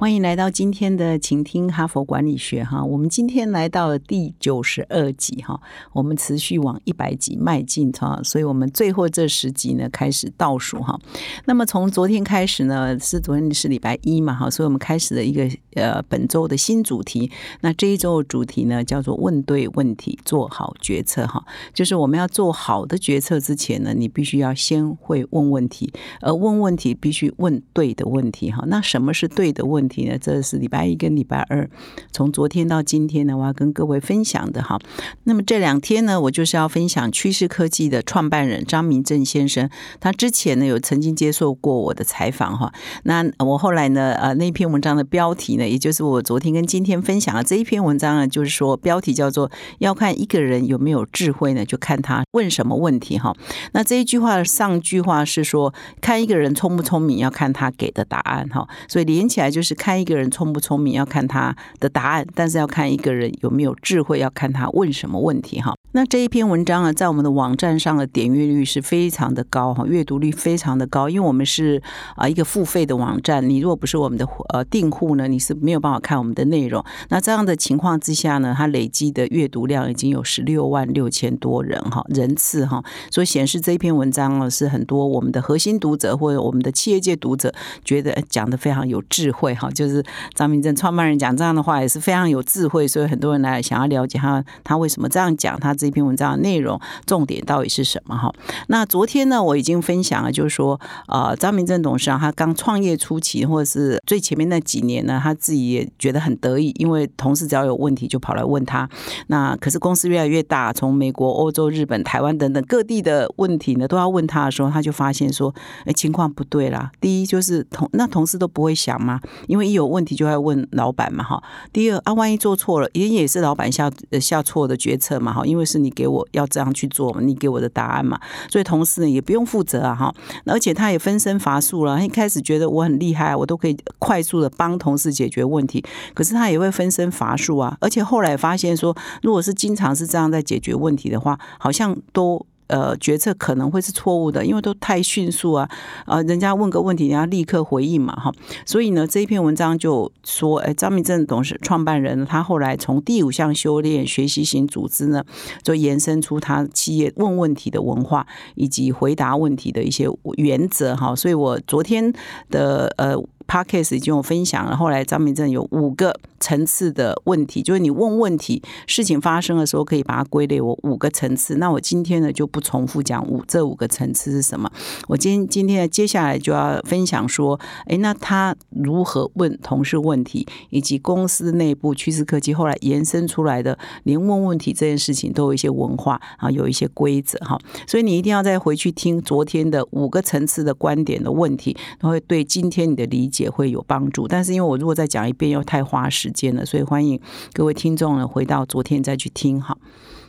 欢迎来到今天的请听哈佛管理学哈，我们今天来到了第九十二集哈，我们持续往一百集迈进哈，所以我们最后这十集呢开始倒数哈。那么从昨天开始呢，是昨天是礼拜一嘛哈，所以我们开始了一个呃本周的新主题。那这一周的主题呢叫做问对问题，做好决策哈，就是我们要做好的决策之前呢，你必须要先会问问题，而问问题必须问对的问题哈。那什么是对的问？题题呢？这是礼拜一跟礼拜二，从昨天到今天呢，我要跟各位分享的哈。那么这两天呢，我就是要分享趋势科技的创办人张明正先生。他之前呢有曾经接受过我的采访哈。那我后来呢，呃，那篇文章的标题呢，也就是我昨天跟今天分享的这一篇文章呢，就是说标题叫做“要看一个人有没有智慧呢，就看他问什么问题”哈。那这一句话上句话是说，看一个人聪不聪明，要看他给的答案哈。所以连起来就是。看一个人聪不聪明，要看他的答案；但是要看一个人有没有智慧，要看他问什么问题。哈。那这一篇文章呢，在我们的网站上的点阅率是非常的高哈，阅读率非常的高，因为我们是啊一个付费的网站，你如果不是我们的呃订户呢，你是没有办法看我们的内容。那这样的情况之下呢，它累积的阅读量已经有十六万六千多人哈人次哈，所以显示这一篇文章呢是很多我们的核心读者或者我们的企业界读者觉得讲的非常有智慧哈，就是张明正创办人讲这样的话也是非常有智慧，所以很多人来想要了解他他为什么这样讲他。这篇文章的内容重点到底是什么？哈，那昨天呢，我已经分享了，就是说，呃，张明正董事长他刚创业初期，或者是最前面那几年呢，他自己也觉得很得意，因为同事只要有问题就跑来问他。那可是公司越来越大，从美国、欧洲、日本、台湾等等各地的问题呢，都要问他的时候，他就发现说，哎，情况不对啦。第一就是同那同事都不会想吗？因为一有问题就要问老板嘛，哈。第二啊，万一做错了，也也是老板下下错的决策嘛，哈，因为。是你给我要这样去做嘛？你给我的答案嘛？所以同事呢也不用负责啊哈，而且他也分身乏术了。他一开始觉得我很厉害，我都可以快速的帮同事解决问题，可是他也会分身乏术啊。而且后来发现说，如果是经常是这样在解决问题的话，好像都。呃，决策可能会是错误的，因为都太迅速啊！啊，人家问个问题，你要立刻回应嘛，哈。所以呢，这一篇文章就说，哎，张明正董事创办人，他后来从第五项修炼学习型组织呢，就延伸出他企业问问题的文化以及回答问题的一些原则，哈。所以我昨天的呃。Podcast 已经有分享了。后来张明正有五个层次的问题，就是你问问题，事情发生的时候可以把它归类为五个层次。那我今天呢就不重复讲五这五个层次是什么。我今今天接下来就要分享说，哎，那他如何问同事问题，以及公司内部趋势科技后来延伸出来的，连问问题这件事情都有一些文化啊，有一些规则哈。所以你一定要再回去听昨天的五个层次的观点的问题，会对今天你的理解。也会有帮助，但是因为我如果再讲一遍又太花时间了，所以欢迎各位听众呢回到昨天再去听哈。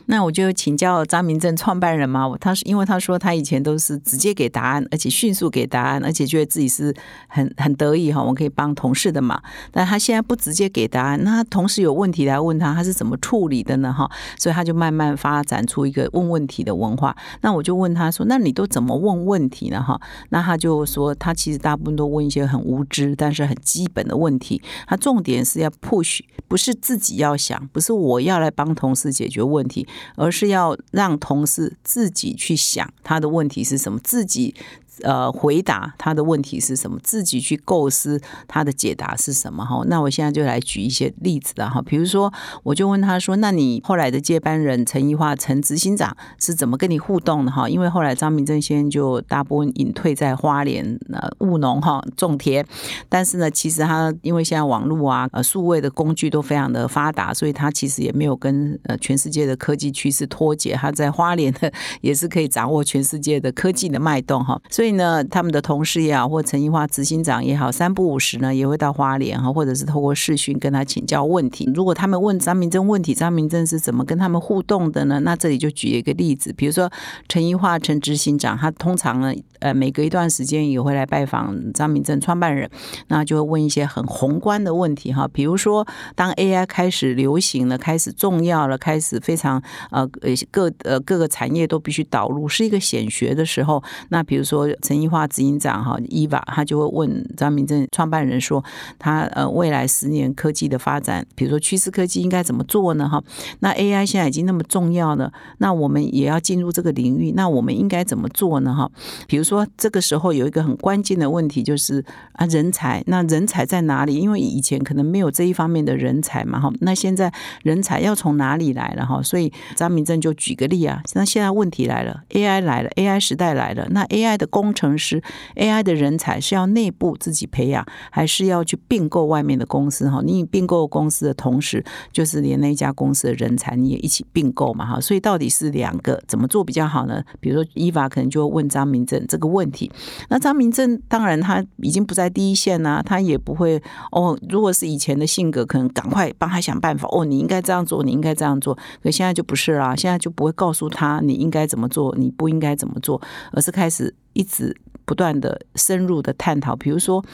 那我就请教张明正创办人嘛，他是因为他说他以前都是直接给答案，而且迅速给答案，而且觉得自己是很很得意哈，我可以帮同事的嘛。但他现在不直接给答案，那他同事有问题来问他，他是怎么处理的呢？哈，所以他就慢慢发展出一个问问题的文化。那我就问他说：“那你都怎么问问题呢？”哈，那他就说他其实大部分都问一些很无知但是很基本的问题。他重点是要 push，不是自己要想，不是我要来帮同事解决问题。而是要让同事自己去想他的问题是什么，自己。呃，回答他的问题是什么？自己去构思他的解答是什么？哈，那我现在就来举一些例子的哈。比如说，我就问他说：“那你后来的接班人陈怡化陈执行长是怎么跟你互动的？哈，因为后来张明正先生就大部分隐退在花莲呃务农哈种田，但是呢，其实他因为现在网络啊呃数位的工具都非常的发达，所以他其实也没有跟呃全世界的科技趋势脱节。他在花莲的 也是可以掌握全世界的科技的脉动哈。所所以呢，他们的同事也好，或陈一华执行长也好，三不五时呢也会到花莲哈，或者是透过视讯跟他请教问题。如果他们问张明正问题，张明正是怎么跟他们互动的呢？那这里就举一个例子，比如说陈一化陈执行长，他通常呢，呃，每隔一段时间也会来拜访张明正创办人，那就会问一些很宏观的问题哈，比如说当 AI 开始流行了，开始重要了，开始非常呃呃各呃各个产业都必须导入，是一个显学的时候，那比如说陈一化执行长哈伊娃，他就会问张明正创办人说，他呃未来十年科技的发展，比如说趋势科技应该怎么做呢？哈，那 AI 现在已经那么重要了，那我们也要进入这个领域，那我们应该怎么做呢？哈，比如说这个时候有一个很关键的问题就是啊人才，那人才在哪里？因为以前可能没有这一方面的人才嘛，哈，那现在人才要从哪里来了？哈，所以张明正就举个例啊，那现在问题来了，AI 来了，AI 时代来了，那 AI 的工工程师，AI 的人才是要内部自己培养，还是要去并购外面的公司？哈，你并购公司的同时，就是连那家公司的人才你也一起并购嘛，哈，所以到底是两个怎么做比较好呢？比如说伊娃可能就会问张明正这个问题，那张明正当然他已经不在第一线呐，他也不会哦，如果是以前的性格，可能赶快帮他想办法哦，你应该这样做，你应该这样做，可现在就不是啦，现在就不会告诉他你应该怎么做，你不应该怎么做，而是开始一直不断的深入的探讨，比如说。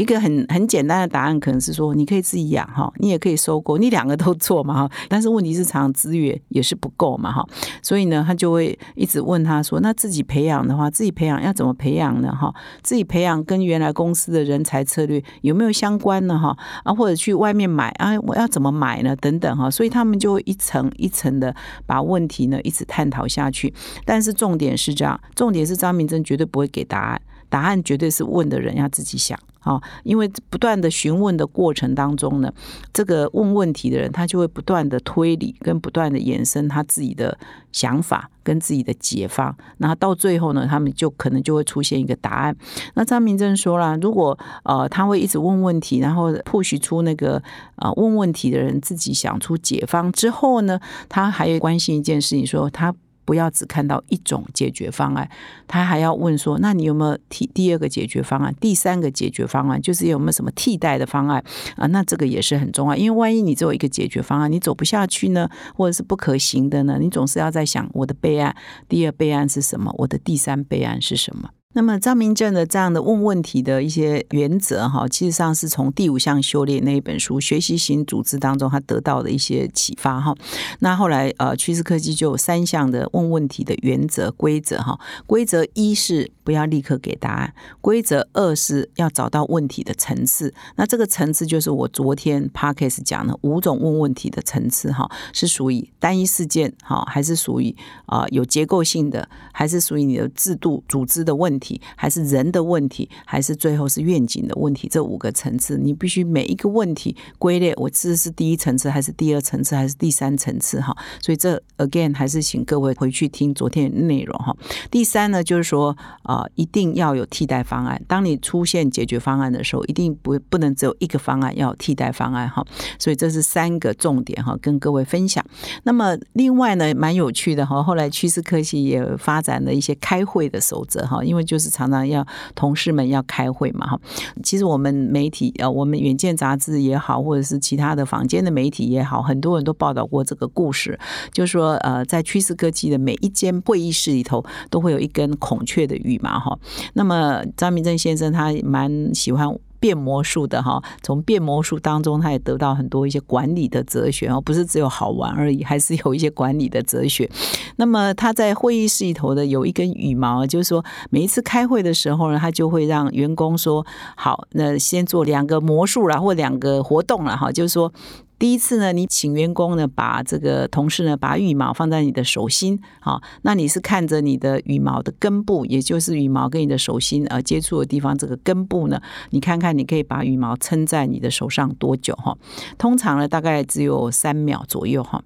一个很很简单的答案可能是说，你可以自己养哈，你也可以收购，你两个都做嘛哈。但是问题是，常资源也是不够嘛哈。所以呢，他就会一直问他说，那自己培养的话，自己培养要怎么培养呢哈？自己培养跟原来公司的人才策略有没有相关呢哈？啊，或者去外面买啊，我要怎么买呢？等等哈。所以他们就会一层一层的把问题呢一直探讨下去。但是重点是这样，重点是张明正绝对不会给答案，答案绝对是问的人要自己想。啊，因为不断的询问的过程当中呢，这个问问题的人他就会不断的推理，跟不断的延伸他自己的想法跟自己的解方，然后到最后呢，他们就可能就会出现一个答案。那张明正说了，如果呃他会一直问问题，然后破许出那个啊问问题的人自己想出解方之后呢，他还有关心一件事情，说他。不要只看到一种解决方案，他还要问说：那你有没有替第二个解决方案？第三个解决方案就是有没有什么替代的方案啊？那这个也是很重要，因为万一你只有一个解决方案，你走不下去呢，或者是不可行的呢？你总是要在想我的备案，第二备案是什么？我的第三备案是什么？那么张明正的这样的问问题的一些原则哈，其实上是从第五项修炼那一本书《学习型组织》当中他得到的一些启发哈。那后来呃，趋势科技就有三项的问问题的原则规则哈。规则一是不要立刻给答案，规则二是要找到问题的层次。那这个层次就是我昨天 Parkes 讲的五种问问题的层次哈，是属于单一事件哈，还是属于啊有结构性的，还是属于你的制度组织的问题？题还是人的问题，还是最后是愿景的问题？这五个层次，你必须每一个问题归类。我这是第一层次，还是第二层次，还是第三层次？哈，所以这 again 还是请各位回去听昨天的内容哈。第三呢，就是说啊，一定要有替代方案。当你出现解决方案的时候，一定不不能只有一个方案，要有替代方案哈。所以这是三个重点哈，跟各位分享。那么另外呢，蛮有趣的哈，后来趋势科技也发展了一些开会的守则哈，因为就是常常要同事们要开会嘛哈，其实我们媒体呃，我们远见杂志也好，或者是其他的坊间的媒体也好，很多人都报道过这个故事，就是说呃，在趋势科技的每一间会议室里头，都会有一根孔雀的羽毛哈。那么张明正先生他蛮喜欢。变魔术的哈，从变魔术当中，他也得到很多一些管理的哲学哦，不是只有好玩而已，还是有一些管理的哲学。那么他在会议室里头的有一根羽毛，就是说每一次开会的时候呢，他就会让员工说：“好，那先做两个魔术啦，或两个活动了哈，就是说。”第一次呢，你请员工呢把这个同事呢把羽毛放在你的手心，好，那你是看着你的羽毛的根部，也就是羽毛跟你的手心呃接触的地方，这个根部呢，你看看你可以把羽毛撑在你的手上多久哈？通常呢大概只有三秒左右哈。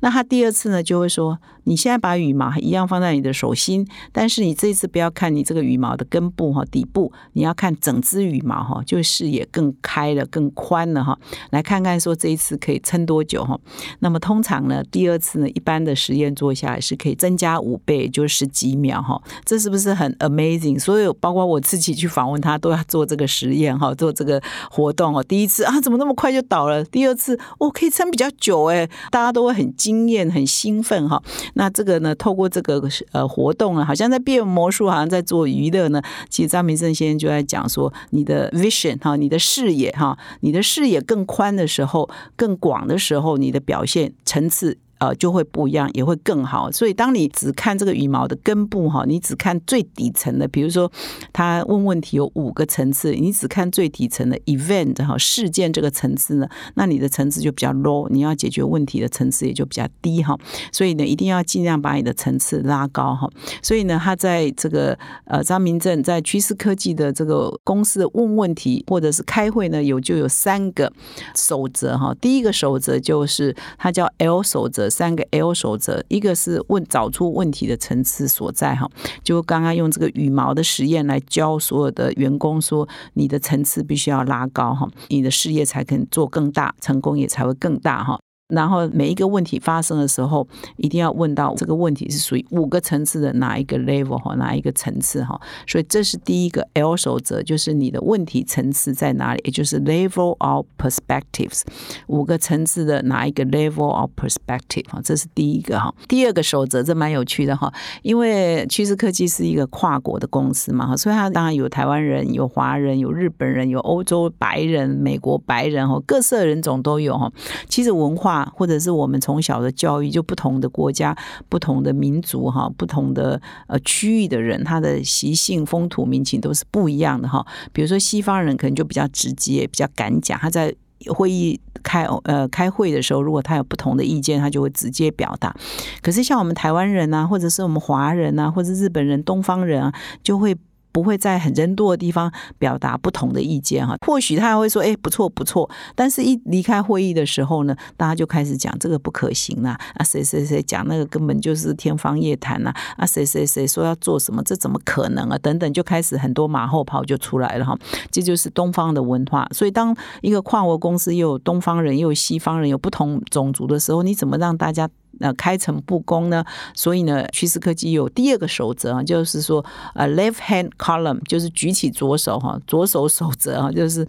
那他第二次呢就会说，你现在把羽毛一样放在你的手心，但是你这一次不要看你这个羽毛的根部哈底部，你要看整只羽毛哈，就视野更开了更宽了哈，来看看说这一次。可以撑多久哈？那么通常呢，第二次呢，一般的实验做下来是可以增加五倍，就是十几秒哈。这是不是很 amazing？所有包括我自己去访问他，都要做这个实验哈，做这个活动哦。第一次啊，怎么那么快就倒了？第二次我可以撑比较久哎，大家都会很惊艳、很兴奋哈。那这个呢，透过这个呃活动啊，好像在变魔术，好像在做娱乐呢。其实张明正先生就在讲说，你的 vision 哈，你的视野哈，你的视野更宽的时候、更更广的时候，你的表现层次。呃，就会不一样，也会更好。所以，当你只看这个羽毛的根部哈，你只看最底层的，比如说他问问题有五个层次，你只看最底层的 event 哈事件这个层次呢，那你的层次就比较 low，你要解决问题的层次也就比较低哈。所以呢，一定要尽量把你的层次拉高哈。所以呢，他在这个呃张明正在趋势科技的这个公司问问题或者是开会呢，有就有三个守则哈。第一个守则就是它叫 L 守则。三个 L 守则，一个是问找出问题的层次所在哈，就刚刚用这个羽毛的实验来教所有的员工说，你的层次必须要拉高哈，你的事业才肯做更大，成功也才会更大哈。然后每一个问题发生的时候，一定要问到这个问题是属于五个层次的哪一个 level 哈，哪一个层次哈。所以这是第一个 L 守则，就是你的问题层次在哪里，也就是 level of perspectives，五个层次的哪一个 level of perspective 哈，这是第一个哈。第二个守则这蛮有趣的哈，因为趋势科技是一个跨国的公司嘛哈，所以它当然有台湾人、有华人、有日本人、有欧洲白人、美国白人哈，各色人种都有哈。其实文化。或者是我们从小的教育，就不同的国家、不同的民族哈、不同的呃区域的人，他的习性、风土民情都是不一样的哈。比如说西方人可能就比较直接、比较敢讲，他在会议开呃开会的时候，如果他有不同的意见，他就会直接表达。可是像我们台湾人啊，或者是我们华人啊，或者日本人、东方人啊，就会。不会在很人多的地方表达不同的意见哈，或许他还会说，哎，不错不错，但是一离开会议的时候呢，大家就开始讲这个不可行啦，啊，谁谁谁讲那个根本就是天方夜谭呐，啊，谁谁谁说要做什么，这怎么可能啊？等等，就开始很多马后炮就出来了哈，这就是东方的文化。所以，当一个跨国公司又有东方人又有西方人有不同种族的时候，你怎么让大家？那开诚布公呢？所以呢，趋势科技有第二个守则啊，就是说，呃，left hand column 就是举起左手哈，左手守则啊，就是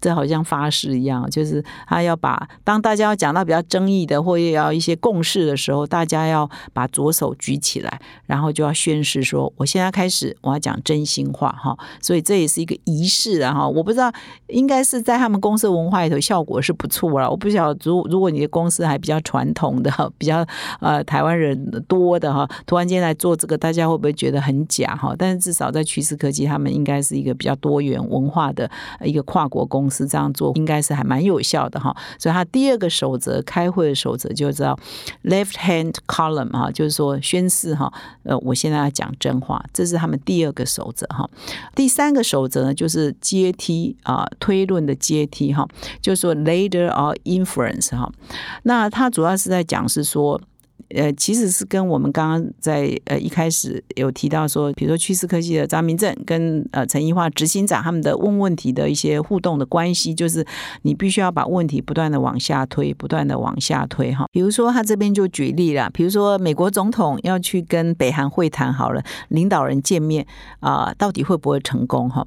这好像发誓一样，就是他要把当大家要讲到比较争议的或要一些共识的时候，大家要把左手举起来，然后就要宣誓说，我现在开始我要讲真心话哈。所以这也是一个仪式啊哈。我不知道应该是在他们公司文化里头效果是不错了。我不晓得如如果你的公司还比较传统的比较。呃，台湾人多的哈，突然间来做这个，大家会不会觉得很假哈？但是至少在趋势科技，他们应该是一个比较多元文化的一个跨国公司，这样做应该是还蛮有效的哈。所以，他第二个守则，开会的守则就知道 left hand column 哈，就是说宣誓哈，呃，我现在要讲真话，这是他们第二个守则哈。第三个守则呢，就是阶梯啊，推论的阶梯哈，就是说 later or inference 哈。那他主要是在讲是说。呃，其实是跟我们刚刚在呃一开始有提到说，比如说趋势科技的张明正跟呃陈一化执行长他们的问问题的一些互动的关系，就是你必须要把问题不断的往下推，不断的往下推哈。比如说他这边就举例了，比如说美国总统要去跟北韩会谈好了，领导人见面啊，到底会不会成功哈？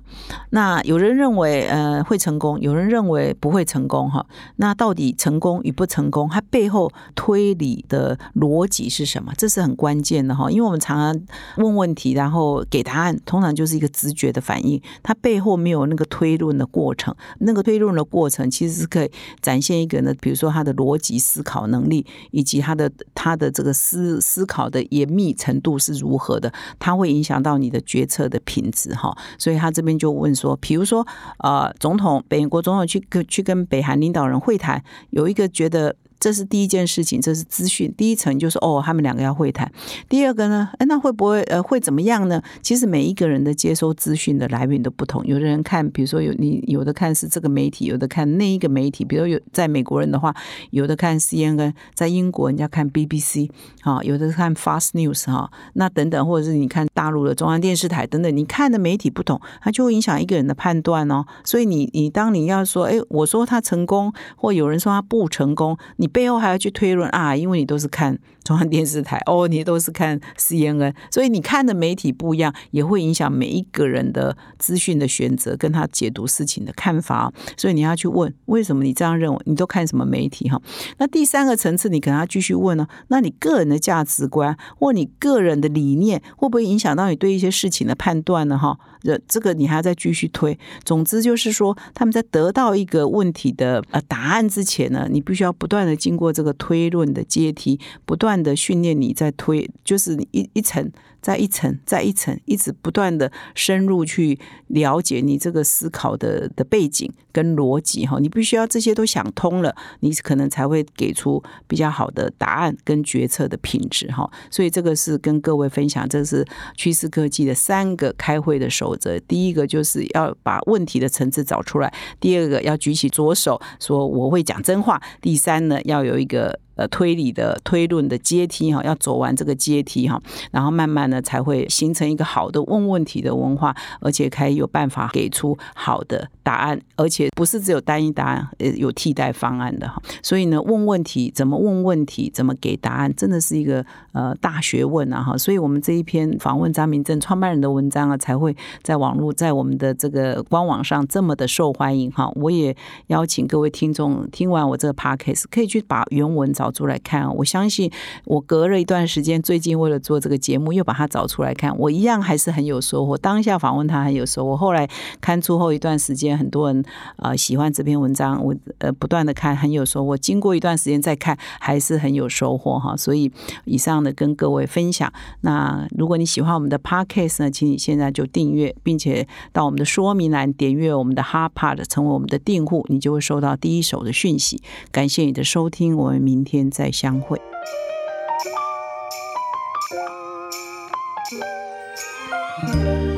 那有人认为呃会成功，有人认为不会成功哈。那到底成功与不成功，它背后推理的逻逻辑是什么？这是很关键的哈，因为我们常常问问题，然后给答案，通常就是一个直觉的反应，它背后没有那个推论的过程。那个推论的过程其实是可以展现一个呢，比如说他的逻辑思考能力，以及他的他的这个思思考的严密程度是如何的，它会影响到你的决策的品质哈。所以他这边就问说，比如说呃，总统，美国总统去跟去跟北韩领导人会谈，有一个觉得。这是第一件事情，这是资讯。第一层就是哦，他们两个要会谈。第二个呢，哎，那会不会呃会怎么样呢？其实每一个人的接收资讯的来源都不同。有的人看，比如说有你有的看是这个媒体，有的看那一个媒体。比如有在美国人的话，有的看 CNN，在英国人家看 BBC，啊，有的看 Fast News 哈，那等等，或者是你看大陆的中央电视台等等，你看的媒体不同，它就会影响一个人的判断哦。所以你你当你要说，哎，我说他成功，或有人说他不成功，你你背后还要去推论啊，因为你都是看中央电视台 哦，你都是看 CNN，所以你看的媒体不一样，也会影响每一个人的资讯的选择，跟他解读事情的看法。所以你要去问，为什么你这样认为？你都看什么媒体哈？那第三个层次，你可能要继续问呢？那你个人的价值观或你个人的理念，会不会影响到你对一些事情的判断呢？哈？这这个你还要再继续推。总之就是说，他们在得到一个问题的呃答案之前呢，你必须要不断的经过这个推论的阶梯，不断的训练你在推，就是一一层再一层再一层，一直不断的深入去了解你这个思考的的背景跟逻辑哈。你必须要这些都想通了，你可能才会给出比较好的答案跟决策的品质哈。所以这个是跟各位分享，这是趋势科技的三个开会的守则。第一个就是要把问题的层次找出来，第二个要举起左手说我会讲真话，第三呢要有一个。呃，推理的推论的阶梯哈，要走完这个阶梯哈，然后慢慢的才会形成一个好的问问题的文化，而且可以有办法给出好的答案，而且不是只有单一答案，呃，有替代方案的哈。所以呢，问问题怎么问问题，怎么给答案，真的是一个呃大学问啊哈。所以我们这一篇访问张明正创办人的文章啊，才会在网络在我们的这个官网上这么的受欢迎哈。我也邀请各位听众听完我这个 podcast，可以去把原文找。找出来看，我相信我隔了一段时间，最近为了做这个节目，又把它找出来看，我一样还是很有收获。当下访问他很有收获，后来看出后一段时间，很多人呃喜欢这篇文章，我呃不断的看很有收获。经过一段时间再看，还是很有收获哈。所以以上的跟各位分享。那如果你喜欢我们的 podcast 呢，请你现在就订阅，并且到我们的说明栏点阅我们的 h a r p a d 成为我们的订户，你就会收到第一手的讯息。感谢你的收听，我们明天。天再相会。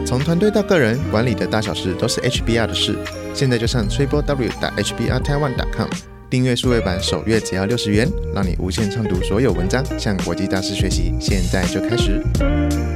从团队到个人，管理的大小事都是 HBR 的事。现在就上 triple w 打 hbr taiwan com 订阅数位版，首月只要六十元，让你无限畅读所有文章，向国际大师学习。现在就开始。